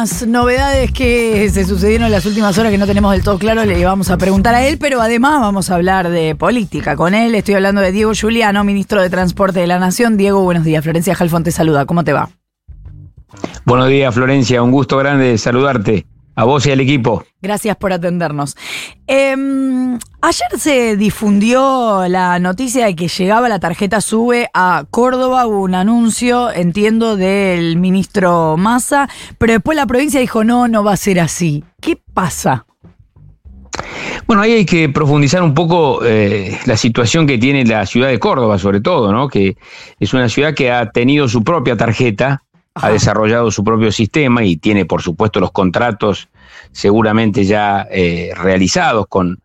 algunas novedades que se sucedieron en las últimas horas que no tenemos del todo claro, le vamos a preguntar a él, pero además vamos a hablar de política con él. Estoy hablando de Diego Juliano, ministro de Transporte de la Nación. Diego, buenos días. Florencia Jalfón te saluda. ¿Cómo te va? Buenos días, Florencia. Un gusto grande saludarte. A vos y al equipo. Gracias por atendernos. Em, ayer se difundió la noticia de que llegaba la tarjeta SUBE a Córdoba, hubo un anuncio, entiendo, del ministro Massa, pero después la provincia dijo, no, no va a ser así. ¿Qué pasa? Bueno, ahí hay que profundizar un poco eh, la situación que tiene la ciudad de Córdoba, sobre todo, ¿no? Que es una ciudad que ha tenido su propia tarjeta, ha desarrollado su propio sistema y tiene, por supuesto, los contratos seguramente ya eh, realizados con,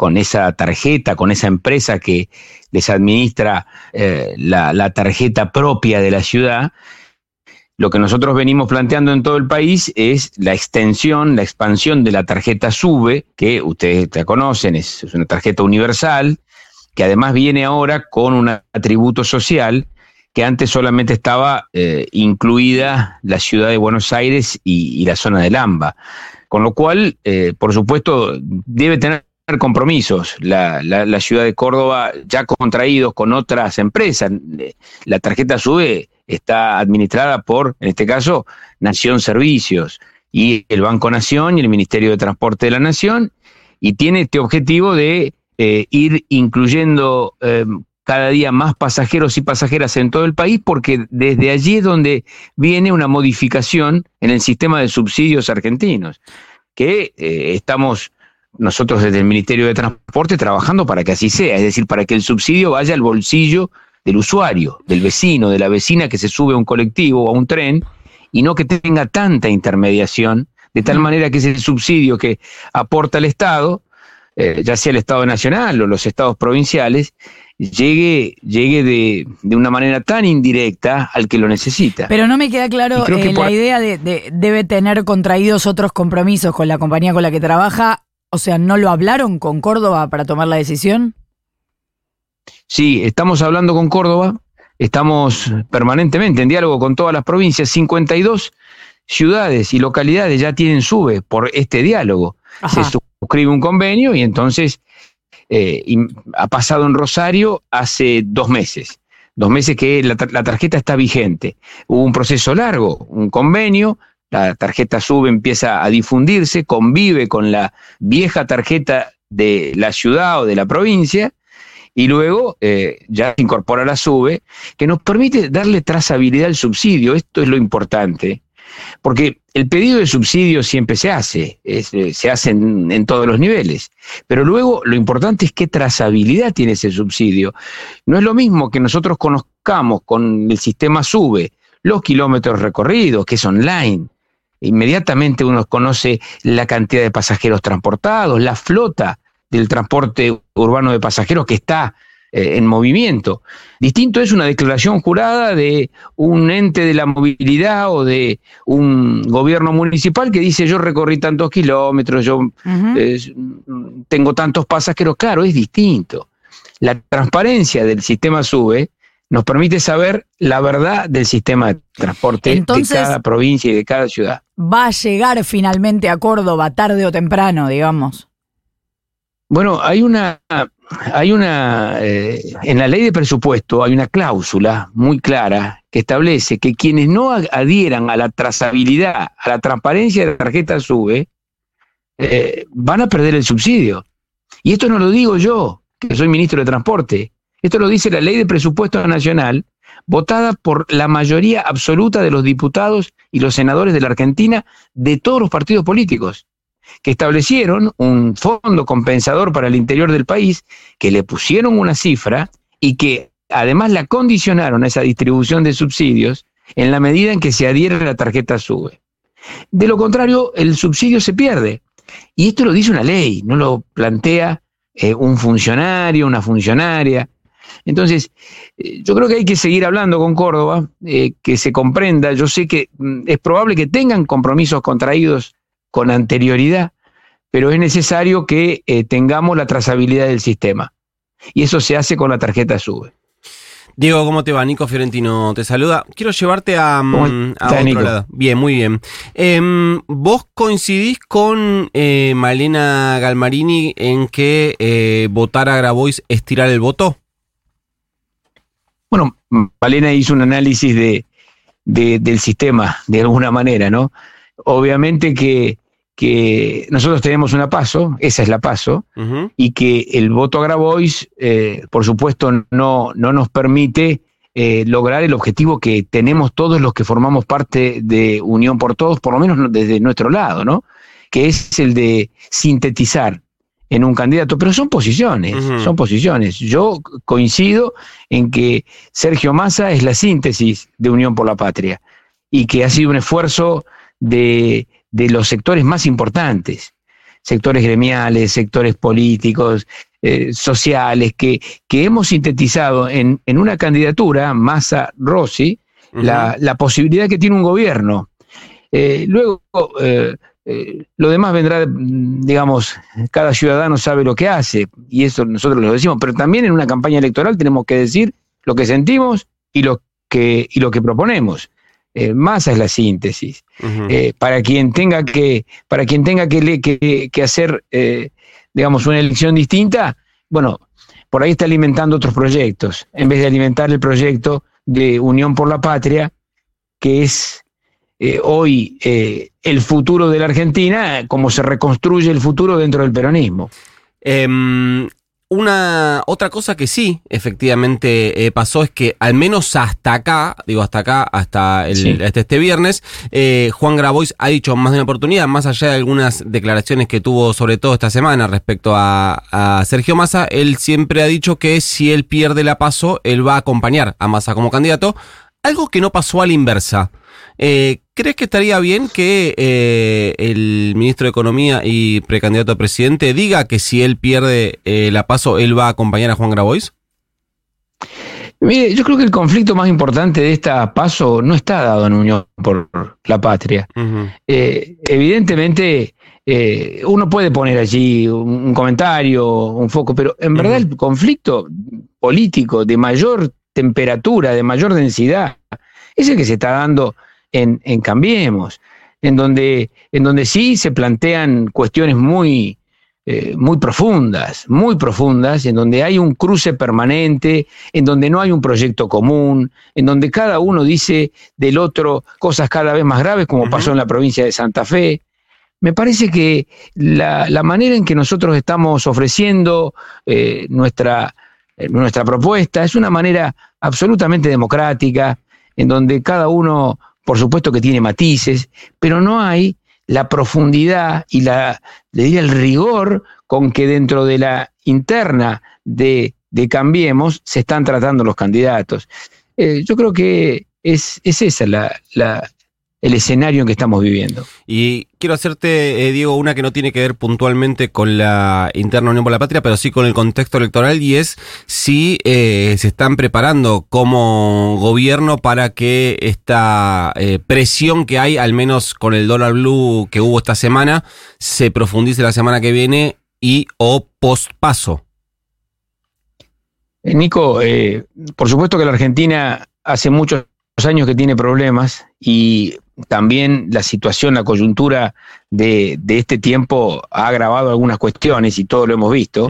con esa tarjeta, con esa empresa que les administra eh, la, tarjeta propia de la ciudad. Lo que nosotros venimos planteando en todo el país es la extensión, la expansión de la tarjeta SUBE, que ustedes la conocen, es, una tarjeta universal, que además viene ahora con un atributo social que antes solamente estaba eh, incluida la ciudad de Buenos Aires y, y, la zona del AMBA. Con lo cual, eh, por supuesto, debe tener compromisos la, la, ciudad de Córdoba ya contraídos con otras empresas. La tarjeta SUBE está administrada por, en este caso, Nación Servicios y el Banco Nación y el Ministerio de Transporte de la Nación, y tiene este objetivo de eh, ir incluyendo eh, cada día más pasajeros y pasajeras en todo el país, porque desde allí es donde viene una modificación en el sistema de subsidios argentinos, que eh, estamos nosotros desde el Ministerio de Transporte trabajando para que así sea, es decir, para que el subsidio vaya al bolsillo del usuario, del vecino, de la vecina que se sube a un colectivo o a un tren, y no que tenga tanta intermediación, de tal manera que ese subsidio que aporta el Estado, eh, ya sea el Estado nacional o los estados provinciales, llegue, llegue de, de, una manera tan indirecta al que lo necesita. Pero no me queda claro eh, la idea de, de, debe tener contraídos otros compromisos con la compañía con la que trabaja. O sea, ¿no lo hablaron con Córdoba para tomar la decisión? Sí, estamos hablando con Córdoba, estamos permanentemente en diálogo con todas las provincias, 52 ciudades y localidades ya tienen SUBE por este diálogo. Ajá. Se suscribe un convenio y entonces eh, y ha pasado en Rosario hace dos meses. Dos meses que la, la, tarjeta está vigente. Hubo un proceso largo, un convenio, la tarjeta SUBE empieza a difundirse, convive con la vieja tarjeta de la ciudad o de la provincia, y luego eh, ya incorpora la SUBE, que nos permite darle trazabilidad al subsidio. Esto es lo importante. Porque el pedido de subsidio siempre se hace, eh, se hace en, en, todos los niveles, pero luego lo importante es qué trazabilidad tiene ese subsidio. No es lo mismo que nosotros conozcamos con el sistema SUBE los kilómetros recorridos, que es online. Inmediatamente uno conoce la cantidad de pasajeros transportados, la flota del transporte urbano de pasajeros que está eh, en movimiento. Distinto es una declaración jurada de un ente de la movilidad o de un gobierno municipal que dice yo recorrí tantos kilómetros, yo uh -huh. eh, tengo tantos pasajeros. Claro, es distinto. La transparencia del sistema SUBE nos permite saber la verdad del sistema de transporte Entonces, de cada provincia y de cada ciudad. Va a llegar finalmente a Córdoba tarde o temprano, digamos. Bueno, hay una, hay una, eh, en la ley de presupuesto hay una cláusula muy clara que establece que quienes no adhieran a la trazabilidad, a la transparencia de la tarjeta SUBE, eh, van a perder el subsidio. Y esto no lo digo yo, que soy ministro de Transporte. Esto lo dice la ley de presupuesto nacional, votada por la mayoría absoluta de los diputados y los senadores de la Argentina de todos los partidos políticos que establecieron un fondo compensador para el interior del país, que le pusieron una cifra y que además la condicionaron a esa distribución de subsidios en la medida en que se adhiere a la tarjeta SUBE. De lo contrario, el subsidio se pierde. Y esto lo dice una ley, no lo plantea eh, un funcionario, una funcionaria. Entonces, eh, yo creo que hay que seguir hablando con Córdoba, eh, que se comprenda. Yo sé que mm, es probable que tengan compromisos contraídos con anterioridad, pero es necesario que eh, tengamos la trazabilidad del sistema. Y eso se hace con la tarjeta SUBE. Diego, ¿cómo te va? Nico Fiorentino te saluda. Quiero llevarte a, mm, a otro Nico? lado. Bien, muy bien. Em, ¿Vos coincidís con eh, Malena Galmarini en que votar a Grabois es tirar el voto? Bueno, Malena hizo un análisis de, de- del sistema, de alguna manera, ¿no? Obviamente que, que nosotros tenemos una paso, esa es la paso, y que el voto a Grabois, eh, por supuesto, no, no nos permite eh, lograr el objetivo que tenemos todos los que formamos parte de Unión por Todos, por lo menos no- desde nuestro lado, ¿no? Que es el de sintetizar en un candidato, pero son posiciones, son posiciones. Yo coincido en que Sergio Massa es la síntesis de Unión por la Patria y que ha sido un esfuerzo de, de los sectores más importantes, sectores gremiales, sectores políticos, eh, sociales, que, que hemos sintetizado en, en una candidatura, Massa Rossi, Ujú. la, la posibilidad que tiene un gobierno. Eh, luego, eh, eh, lo demás vendrá, mm, digamos, cada ciudadano sabe lo que hace, y eso nosotros lo decimos, pero también en una campaña electoral tenemos que decir lo que sentimos y lo que, y lo que proponemos. Eh, Massa es la síntesis. Eh, para quien tenga que, para quien tenga que, le- que, que hacer, eh, digamos, una elección distinta, bueno, por ahí está alimentando otros proyectos, en vez de alimentar el proyecto de Unión por la Patria, que es eh, hoy eh, el futuro de la Argentina, como se reconstruye el futuro dentro del peronismo. Em, una otra cosa que sí, efectivamente eh, pasó es que al menos hasta acá, digo hasta acá, hasta, el, Sí. hasta este viernes, eh, Juan Grabois ha dicho más de una oportunidad, más allá de algunas declaraciones que tuvo sobre todo esta semana respecto a, a Sergio Massa, él siempre ha dicho que si él pierde la paso, él va a acompañar a Massa como candidato, algo que no pasó a la inversa. Eh, ¿Crees que estaría bien que eh, el ministro de Economía y precandidato a presidente diga que si él pierde eh, la paso, él va a acompañar a Juan Grabois? Mire, yo creo que el conflicto más importante de esta paso no está dado en Unión por la Patria. Eh, evidentemente, eh, uno puede poner allí un, un comentario, un foco, pero en verdad el conflicto político de mayor temperatura, de mayor densidad, es el que se está dando en, en Cambiemos, en donde, en donde sí se plantean cuestiones muy, eh, muy profundas, muy profundas, en donde hay un cruce permanente, en donde no hay un proyecto común, en donde cada uno dice del otro cosas cada vez más graves, como pasó en la provincia de Santa Fe. Me parece que la, la manera en que nosotros estamos ofreciendo eh, nuestra, nuestra propuesta es una manera absolutamente democrática, en donde cada uno, por supuesto que tiene matices, pero no hay la profundidad y el rigor con que dentro de la interna de, Cambiemos se están tratando los candidatos. Eh, yo creo que es, es esa la- el escenario en que estamos viviendo. Y quiero hacerte, eh, Diego, una que no tiene que ver puntualmente con la interna Unión por la Patria, pero sí con el contexto electoral, y es si eh, se están preparando como gobierno para que esta eh, presión que hay, al menos con el dólar blue que hubo esta semana, se profundice la semana que viene y o post paso. Eh, Nico, eh, por supuesto que la Argentina hace muchos años que tiene problemas y también la situación, la coyuntura de, de este tiempo ha agravado algunas cuestiones y todo lo hemos visto.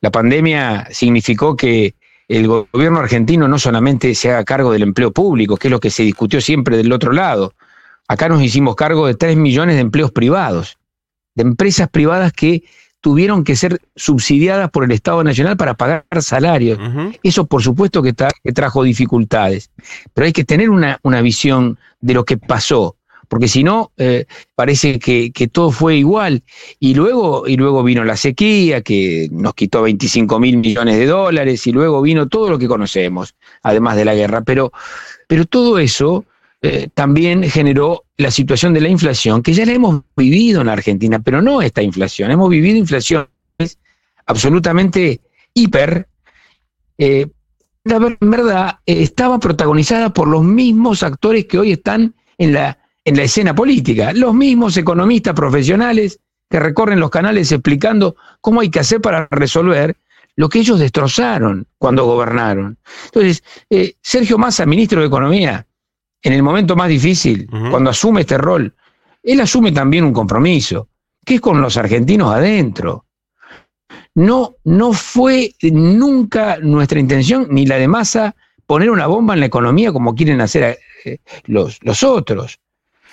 La pandemia significó que el go- gobierno argentino no solamente se haga cargo del empleo público, que es lo que se discutió siempre del otro lado. Acá nos hicimos cargo de 3 millones de empleos privados, de empresas privadas que tuvieron que ser subsidiadas por el Estado Nacional para pagar salarios. Eso por supuesto que, tra- que trajo dificultades, pero hay que tener una, una visión de lo que pasó, porque si no, eh, parece que, que todo fue igual. Y luego, y luego vino la sequía, que nos quitó 25 mil millones de dólares, y luego vino todo lo que conocemos, además de la guerra. Pero, pero todo eso eh, también generó la situación de la inflación, que ya la hemos vivido en Argentina, pero no esta inflación. Hemos vivido inflaciones absolutamente hiper, eh, la verdad eh, estaba protagonizada por los mismos actores que hoy están en la, en la escena política, los mismos economistas profesionales que recorren los canales explicando cómo hay que hacer para resolver lo que ellos destrozaron cuando gobernaron. Entonces, Sergio Massa, ministro de Economía, en el momento más difícil, cuando asume este rol, él asume también un compromiso, que es con los argentinos adentro. No, no fue nunca nuestra intención, ni la de Massa, poner una bomba en la economía como quieren hacer eh, los, los otros.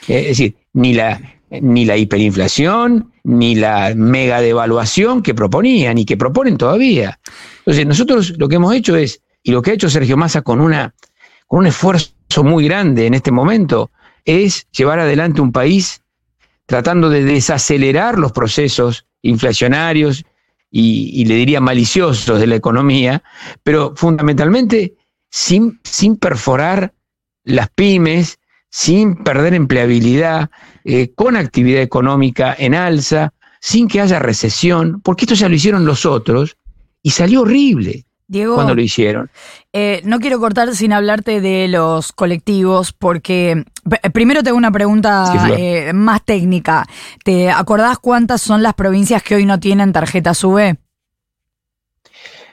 Eh, es decir, ni la, ni la hiperinflación, ni la mega devaluación que proponían y que proponen todavía. Entonces, nosotros lo que hemos hecho es, y lo que ha hecho Sergio Massa con, una, con un esfuerzo muy grande en este momento, es llevar adelante un país tratando de desacelerar los procesos inflacionarios y, le diría maliciosos de la economía, pero fundamentalmente sin, sin perforar las pymes, sin perder empleabilidad, eh, con actividad económica en alza, sin que haya recesión, porque esto ya lo hicieron los otros y salió horrible Diego, cuando lo hicieron. eh, no quiero cortar sin hablarte de los colectivos, porque p- primero tengo una pregunta Sí, eh, más técnica. ¿Te acordás cuántas son las provincias que hoy no tienen tarjeta SUBE?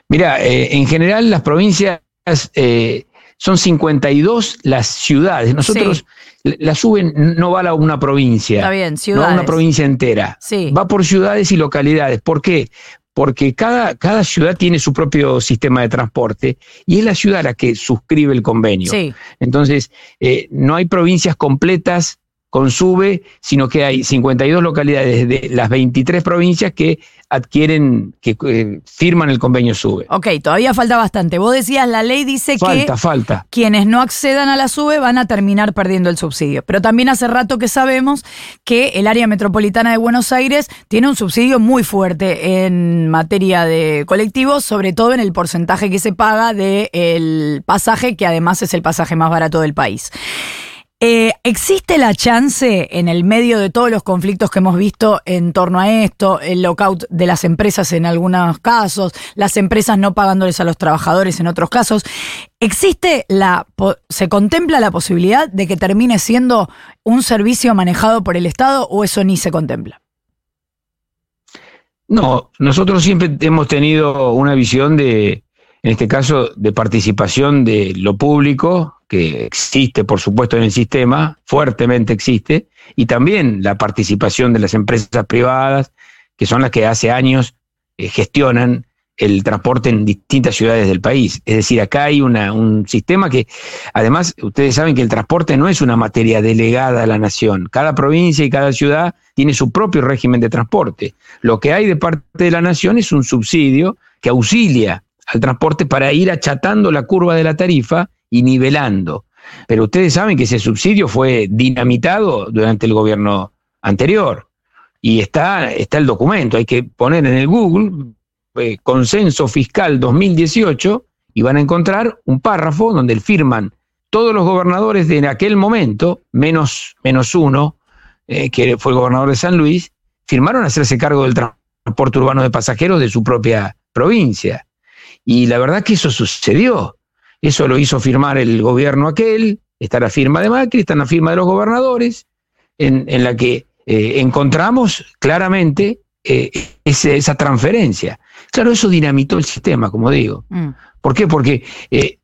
Mira, eh, en general las provincias eh, son 52 las ciudades. Nosotros la- la suben, no va a una provincia. Está bien, No a ciudades. una provincia entera. Sí. Va por ciudades y localidades. ¿Por qué? Porque cada, cada ciudad tiene su propio sistema de transporte y es la ciudad la que suscribe el convenio. Sí, Entonces, eh, no hay provincias completas con SUBE, sino que hay 52 localidades de las 23 provincias que adquieren, que eh, firman el convenio SUBE. ok, todavía falta bastante. Vos decías, la ley dice Falta, que falta. quienes no accedan a la SUBE van a terminar perdiendo el subsidio. Pero también hace rato que sabemos que el área metropolitana de Buenos Aires tiene un subsidio muy fuerte en materia de colectivos, sobre todo en el porcentaje que se paga del pasaje, que además es el pasaje más barato del país. Eh, ¿Existe la chance en el medio de todos los conflictos que hemos visto en torno a esto, el lockout de las empresas en algunos casos, las empresas no pagándoles a los trabajadores en otros casos, ¿existe la, se contempla la posibilidad de que termine siendo un servicio manejado por el Estado o eso ni se contempla? No, nosotros siempre hemos tenido una visión de, en este caso, de participación de lo público, que existe, por supuesto, en el sistema, fuertemente existe, y también la participación de las empresas privadas, que son las que hace años eh, gestionan el transporte en distintas ciudades del país. Es decir, acá hay una, un sistema que, además, ustedes saben que el transporte no es una materia delegada a la nación. Cada provincia y cada ciudad tiene su propio régimen de transporte. Lo que hay de parte de la nación es un subsidio que auxilia al transporte para ir achatando la curva de la tarifa y nivelando. Pero ustedes saben que ese subsidio fue dinamitado durante el gobierno anterior. Y está, está el documento, hay que poner en el Google eh, Consenso Fiscal 2018 y van a encontrar un párrafo donde firman todos los gobernadores de aquel momento, menos, menos uno, eh, que fue el gobernador de San Luis, firmaron hacerse cargo del transporte urbano de pasajeros de su propia provincia. Y la verdad que eso sucedió. Eso lo hizo firmar el gobierno aquel, está la firma de Macri, está la firma de los gobernadores, en, en la que eh, encontramos claramente eh, ese- esa transferencia. Claro, eso dinamitó el sistema, como digo. Mm. ¿Por qué? Porque eh,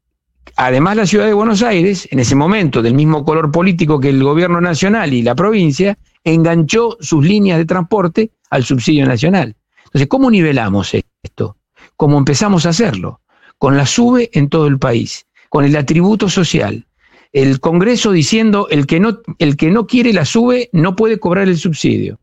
además la ciudad de Buenos Aires, en ese momento, del mismo color político que el gobierno nacional y la provincia, enganchó sus líneas de transporte al subsidio nacional. Entonces, ¿cómo nivelamos esto? ¿Cómo empezamos a hacerlo? Con la SUBE en todo el país, con el atributo social. El Congreso diciendo el que no, el que no quiere la SUBE no puede cobrar el subsidio.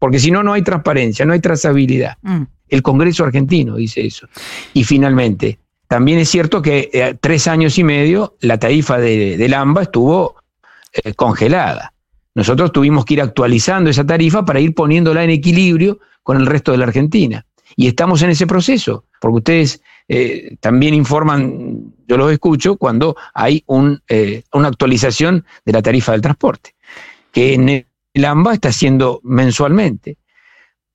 Porque si no, no hay transparencia, no hay trazabilidad. Mm. El Congreso argentino dice eso. Y finalmente, también es cierto que eh, tres años y medio la tarifa de, del AMBA estuvo eh, congelada. Nosotros tuvimos que ir actualizando esa tarifa para ir poniéndola en equilibrio con el resto de la Argentina. Y estamos en ese proceso, porque ustedes eh, también informan, yo los escucho, cuando hay un, eh, una actualización de la tarifa del transporte, que en el AMBA está haciendo mensualmente.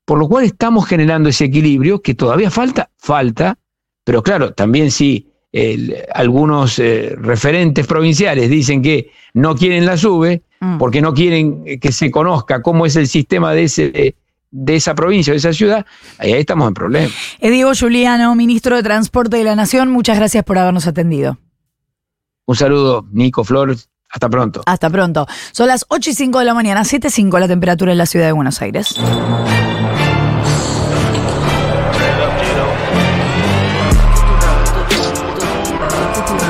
Por lo cual estamos generando ese equilibrio que todavía falta, falta, pero claro, también si el- algunos eh, referentes provinciales dicen que no quieren la SUBE, Mm. porque no quieren que se conozca cómo es el sistema de ese, de esa provincia, de esa ciudad, ahí, estamos en problemas. Eh, Diego Juliano, ministro de Transporte de la Nación, muchas gracias por habernos atendido. Un saludo, Nico, Flor, hasta pronto. Hasta pronto. Son las 8 y 5 de la mañana, 7 y 5 la temperatura en la ciudad de Buenos Aires.